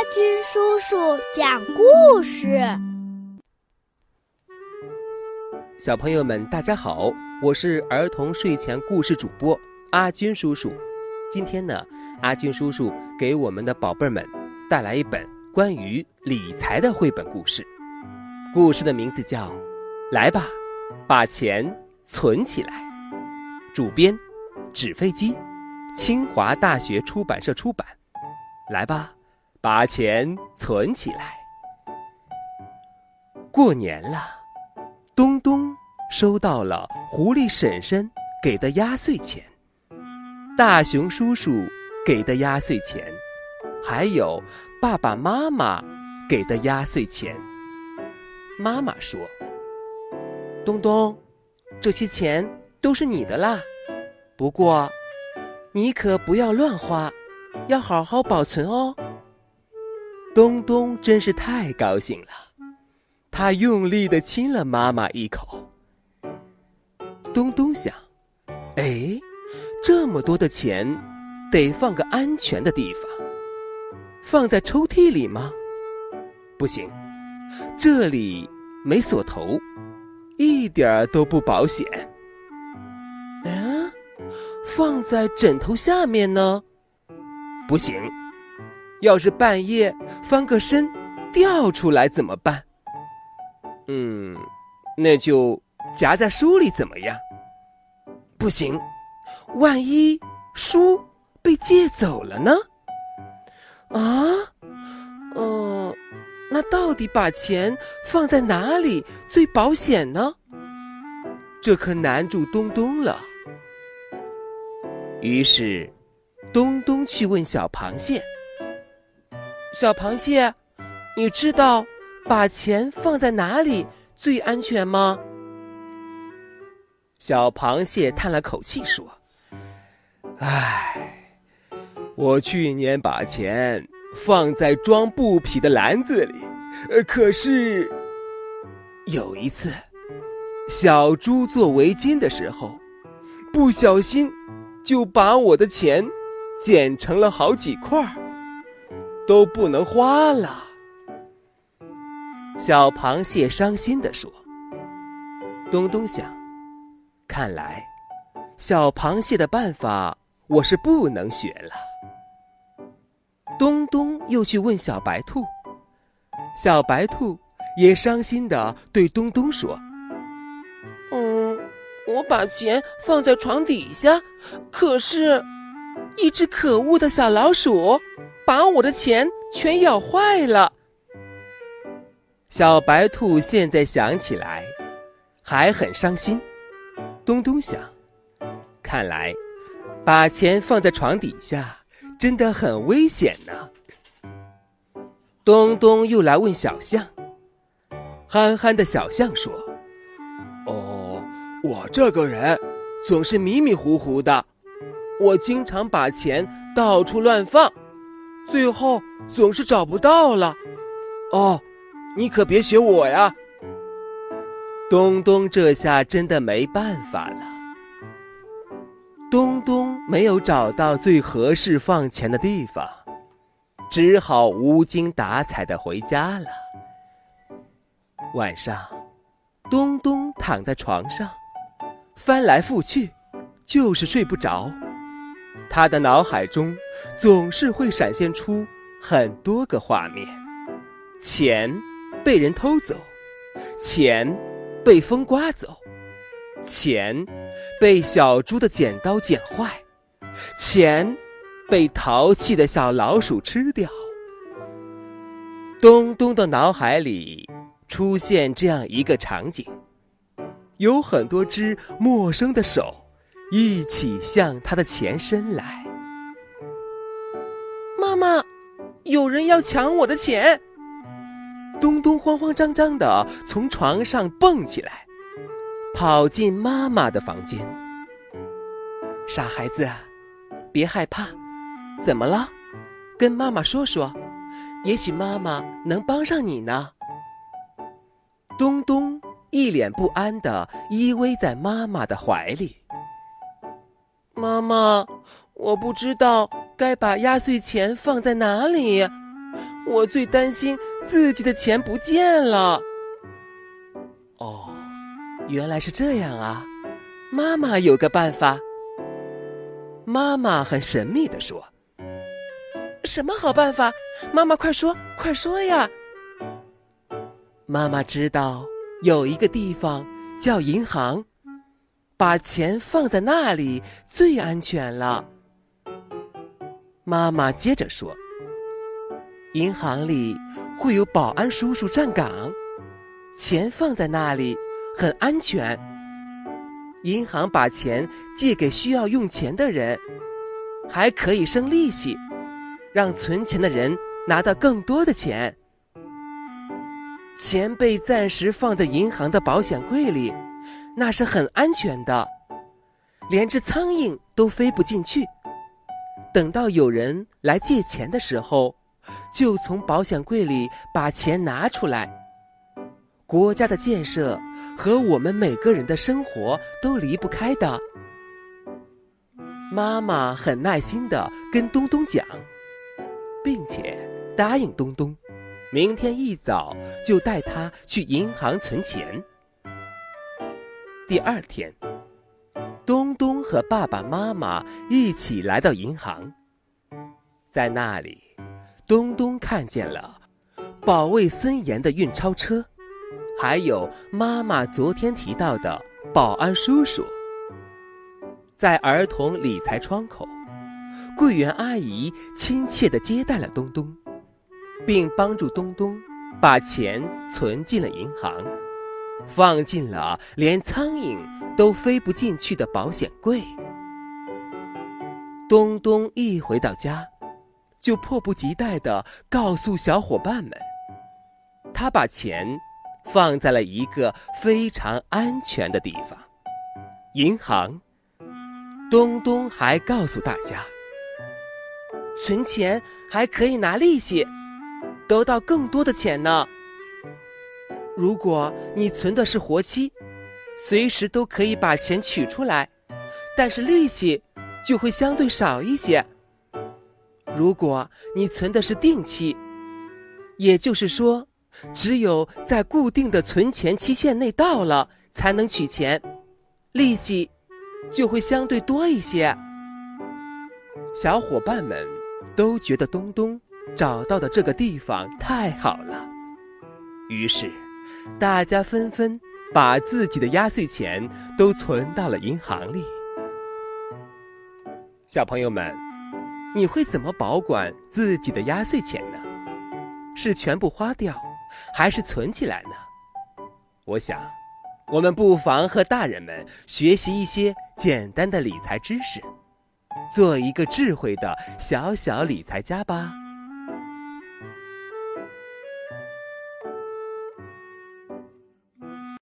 阿军叔叔讲故事。小朋友们，大家好，我是儿童睡前故事主播阿军叔叔。今天呢，阿军叔叔给我们的宝贝们带来一本关于理财的绘本故事。故事的名字叫《来吧，把钱存起来》。主编：纸飞机，清华大学出版社出版。来吧，把钱存起来。过年了，东东收到了狐狸婶婶给的压岁钱，大熊叔叔给的压岁钱，还有爸爸妈妈给的压岁钱。妈妈说：“东东，这些钱都是你的啦，不过你可不要乱花。”要好好保存哦。东东真是太高兴了，他用力的亲了妈妈一口。东东想：“哎，这么多的钱，得放个安全的地方。放在抽屉里吗？不行，这里没锁头，一点儿都不保险。嗯，放在枕头下面呢？”不行，要是半夜翻个身掉出来怎么办？嗯，那就夹在书里怎么样？不行，万一书被借走了呢？啊，嗯，那到底把钱放在哪里最保险呢？这可难住东东了。于是。东东去问小螃蟹：“小螃蟹，你知道把钱放在哪里最安全吗？”小螃蟹叹了口气说：“唉，我去年把钱放在装布匹的篮子里，可是有一次，小猪做围巾的时候，不小心就把我的钱。”剪成了好几块儿，都不能花了。小螃蟹伤心地说：“东东想，看来小螃蟹的办法我是不能学了。”东东又去问小白兔，小白兔也伤心的对东东说：“嗯，我把钱放在床底下，可是……”一只可恶的小老鼠把我的钱全咬坏了。小白兔现在想起来还很伤心。东东想，看来把钱放在床底下真的很危险呢。东东又来问小象。憨憨的小象说：“哦，我这个人总是迷迷糊糊的。”我经常把钱到处乱放，最后总是找不到了。哦，你可别学我呀！东东这下真的没办法了。东东没有找到最合适放钱的地方，只好无精打采的回家了。晚上，东东躺在床上，翻来覆去，就是睡不着。他的脑海中总是会闪现出很多个画面：钱被人偷走，钱被风刮走，钱被小猪的剪刀剪坏，钱被淘气的小老鼠吃掉。东东的脑海里出现这样一个场景：有很多只陌生的手。一起向他的钱伸来。妈妈，有人要抢我的钱！东东慌慌张张的从床上蹦起来，跑进妈妈的房间。傻孩子，别害怕，怎么了？跟妈妈说说，也许妈妈能帮上你呢。东东一脸不安的依偎在妈妈的怀里。妈妈，我不知道该把压岁钱放在哪里，我最担心自己的钱不见了。哦，原来是这样啊！妈妈有个办法。妈妈很神秘的说：“什么好办法？妈妈快说，快说呀！”妈妈知道有一个地方叫银行，把钱放在那里最安全了。妈妈接着说：“银行里会有保安叔叔站岗，钱放在那里很安全。银行把钱借给需要用钱的人，还可以生利息，让存钱的人拿到更多的钱。”钱被暂时放在银行的保险柜里，那是很安全的，连只苍蝇都飞不进去。等到有人来借钱的时候，就从保险柜里把钱拿出来。国家的建设和我们每个人的生活都离不开的。妈妈很耐心地跟东东讲，并且答应东东。明天一早就带他去银行存钱。第二天，东东和爸爸妈妈一起来到银行，在那里，东东看见了保卫森严的运钞车，还有妈妈昨天提到的保安叔叔。在儿童理财窗口，柜员阿姨亲切地接待了东东。并帮助东东把钱存进了银行，放进了连苍蝇都飞不进去的保险柜。东东一回到家，就迫不及待地告诉小伙伴们，他把钱放在了一个非常安全的地方——银行。东东还告诉大家，存钱还可以拿利息。得到更多的钱呢。如果你存的是活期，随时都可以把钱取出来，但是利息就会相对少一些。如果你存的是定期，也就是说，只有在固定的存钱期限内到了才能取钱，利息就会相对多一些。小伙伴们都觉得东东。找到的这个地方太好了，于是大家纷纷把自己的压岁钱都存到了银行里。小朋友们，你会怎么保管自己的压岁钱呢？是全部花掉，还是存起来呢？我想，我们不妨和大人们学习一些简单的理财知识，做一个智慧的小小理财家吧。